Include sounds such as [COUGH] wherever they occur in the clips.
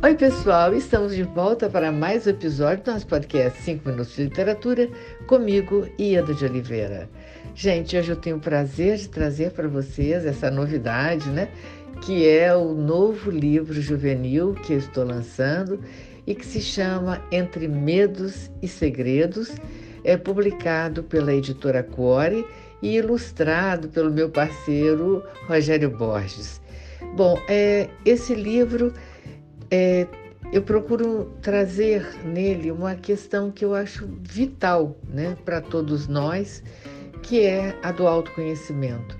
Oi, pessoal, estamos de volta para mais um episódio do nosso podcast 5 Minutos de Literatura, comigo, Ieda de Oliveira. Gente, hoje eu tenho o prazer de trazer para vocês essa novidade, né? Que é o novo livro juvenil que eu estou lançando e que se chama Entre Medos e Segredos. É publicado pela editora Core e ilustrado pelo meu parceiro Rogério Borges. Bom, é, esse livro é, eu procuro trazer nele uma questão que eu acho vital né, para todos nós, que é a do autoconhecimento.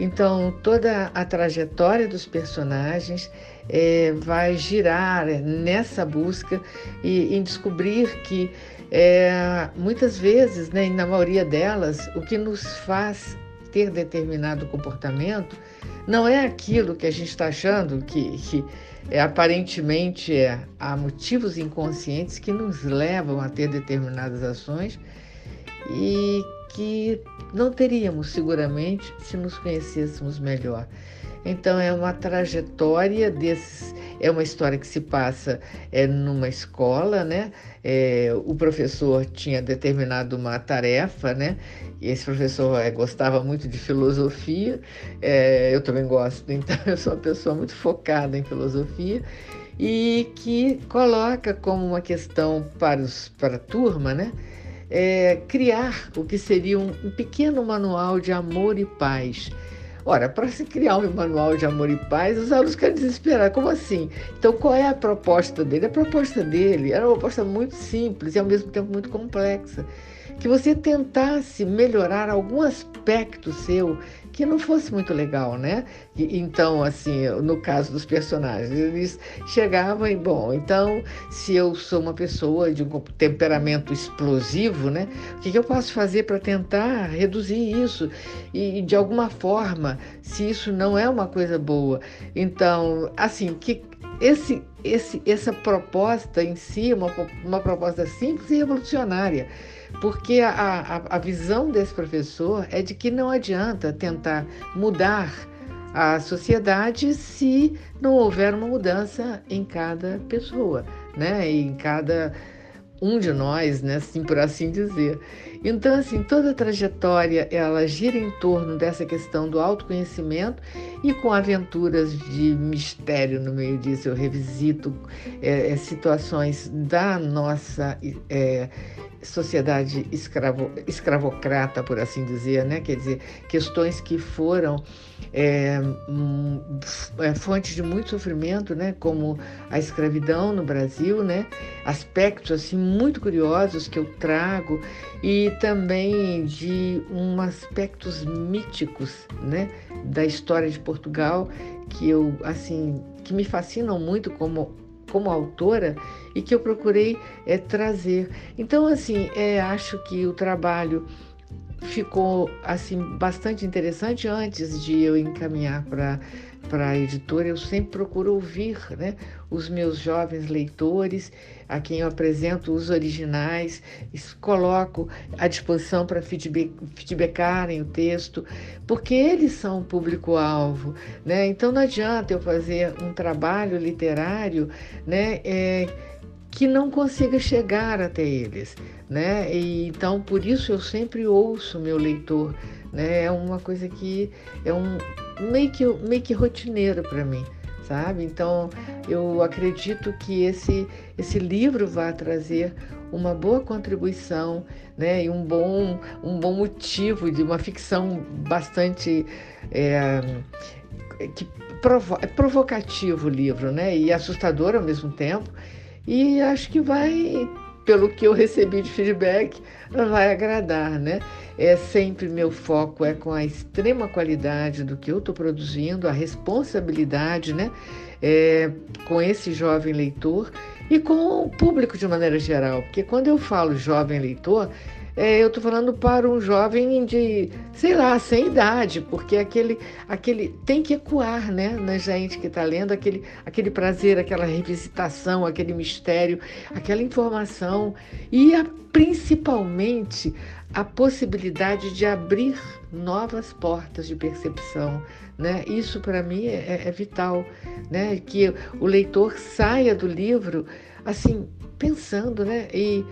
Então, toda a trajetória dos personagens é, vai girar nessa busca e em descobrir que é, muitas vezes, né, na maioria delas, o que nos faz ter determinado comportamento não é aquilo que a gente está achando que, que é, aparentemente é, há motivos inconscientes que nos levam a ter determinadas ações e que não teríamos seguramente se nos conhecêssemos melhor. Então é uma trajetória desses, é uma história que se passa é, numa escola, né? É, o professor tinha determinado uma tarefa, né? E esse professor é, gostava muito de filosofia, é, eu também gosto, [LAUGHS] então eu sou uma pessoa muito focada em filosofia e que coloca como uma questão para, os, para a turma, né? É, criar o que seria um, um pequeno manual de amor e paz Ora, para se criar um manual de amor e paz, os alunos querem desesperar. Como assim? Então, qual é a proposta dele? A proposta dele era uma proposta muito simples e, ao mesmo tempo, muito complexa. Que você tentasse melhorar algum aspecto seu que não fosse muito legal, né? E, então, assim, no caso dos personagens, eles chegavam e, bom, então, se eu sou uma pessoa de um temperamento explosivo, né? O que, que eu posso fazer para tentar reduzir isso? E, de alguma forma, se isso não é uma coisa boa, então, assim, que esse, esse, essa proposta em si, uma, uma proposta simples e revolucionária porque a, a, a visão desse professor é de que não adianta tentar mudar a sociedade se não houver uma mudança em cada pessoa, né? em cada um de nós, né, assim, por assim dizer. Então, assim, toda a trajetória ela gira em torno dessa questão do autoconhecimento e com aventuras de mistério no meio disso. Eu revisito é, situações da nossa é, sociedade escravo, escravocrata, por assim dizer, né? quer dizer, questões que foram é, é, fontes de muito sofrimento, né? como a escravidão no Brasil, né? aspectos assim muito curiosos que eu trago e também de um aspectos míticos né? da história de Portugal que eu assim que me fascinam muito como como autora e que eu procurei é, trazer. Então, assim, é, acho que o trabalho ficou assim bastante interessante antes de eu encaminhar para para a editora, eu sempre procuro ouvir né, os meus jovens leitores, a quem eu apresento os originais, coloco à disposição para feedback, feedbackarem o texto, porque eles são o público-alvo. Né? Então não adianta eu fazer um trabalho literário né, é, que não consiga chegar até eles. Né? E, então, por isso eu sempre ouço meu leitor. Né? É uma coisa que é um meio que, meio que rotineiro para mim, sabe? Então, eu acredito que esse, esse livro vai trazer uma boa contribuição né? e um bom, um bom motivo de uma ficção bastante. É, que provo é provocativo o livro, né? E assustador ao mesmo tempo. E acho que vai, pelo que eu recebi de feedback, vai agradar, né? É sempre meu foco é com a extrema qualidade do que eu estou produzindo, a responsabilidade, né? É, com esse jovem leitor e com o público de maneira geral, porque quando eu falo jovem leitor, é, eu estou falando para um jovem de, sei lá, sem idade, porque aquele, aquele tem que ecoar né, na gente que está lendo, aquele, aquele prazer, aquela revisitação, aquele mistério, aquela informação e a, principalmente a possibilidade de abrir novas portas de percepção. Né? Isso para mim é, é, vital, né? que o leitor saia do livro assim pensando, né? E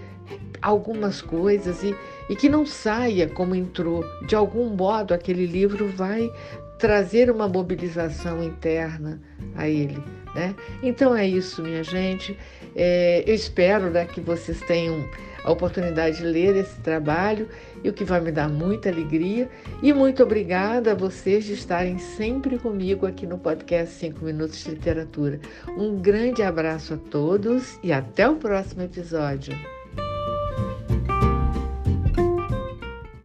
algumas coisas e, e que não saia como entrou. De algum modo, aquele livro vai trazer uma mobilização interna a ele. Né? Então é isso, minha gente. É, eu espero né, que vocês tenham a oportunidade de ler esse trabalho e o que vai me dar muita alegria. E muito obrigada a vocês de estarem sempre comigo aqui no podcast 5 Minutos de Literatura. Um grande abraço a todos e até o próximo episódio.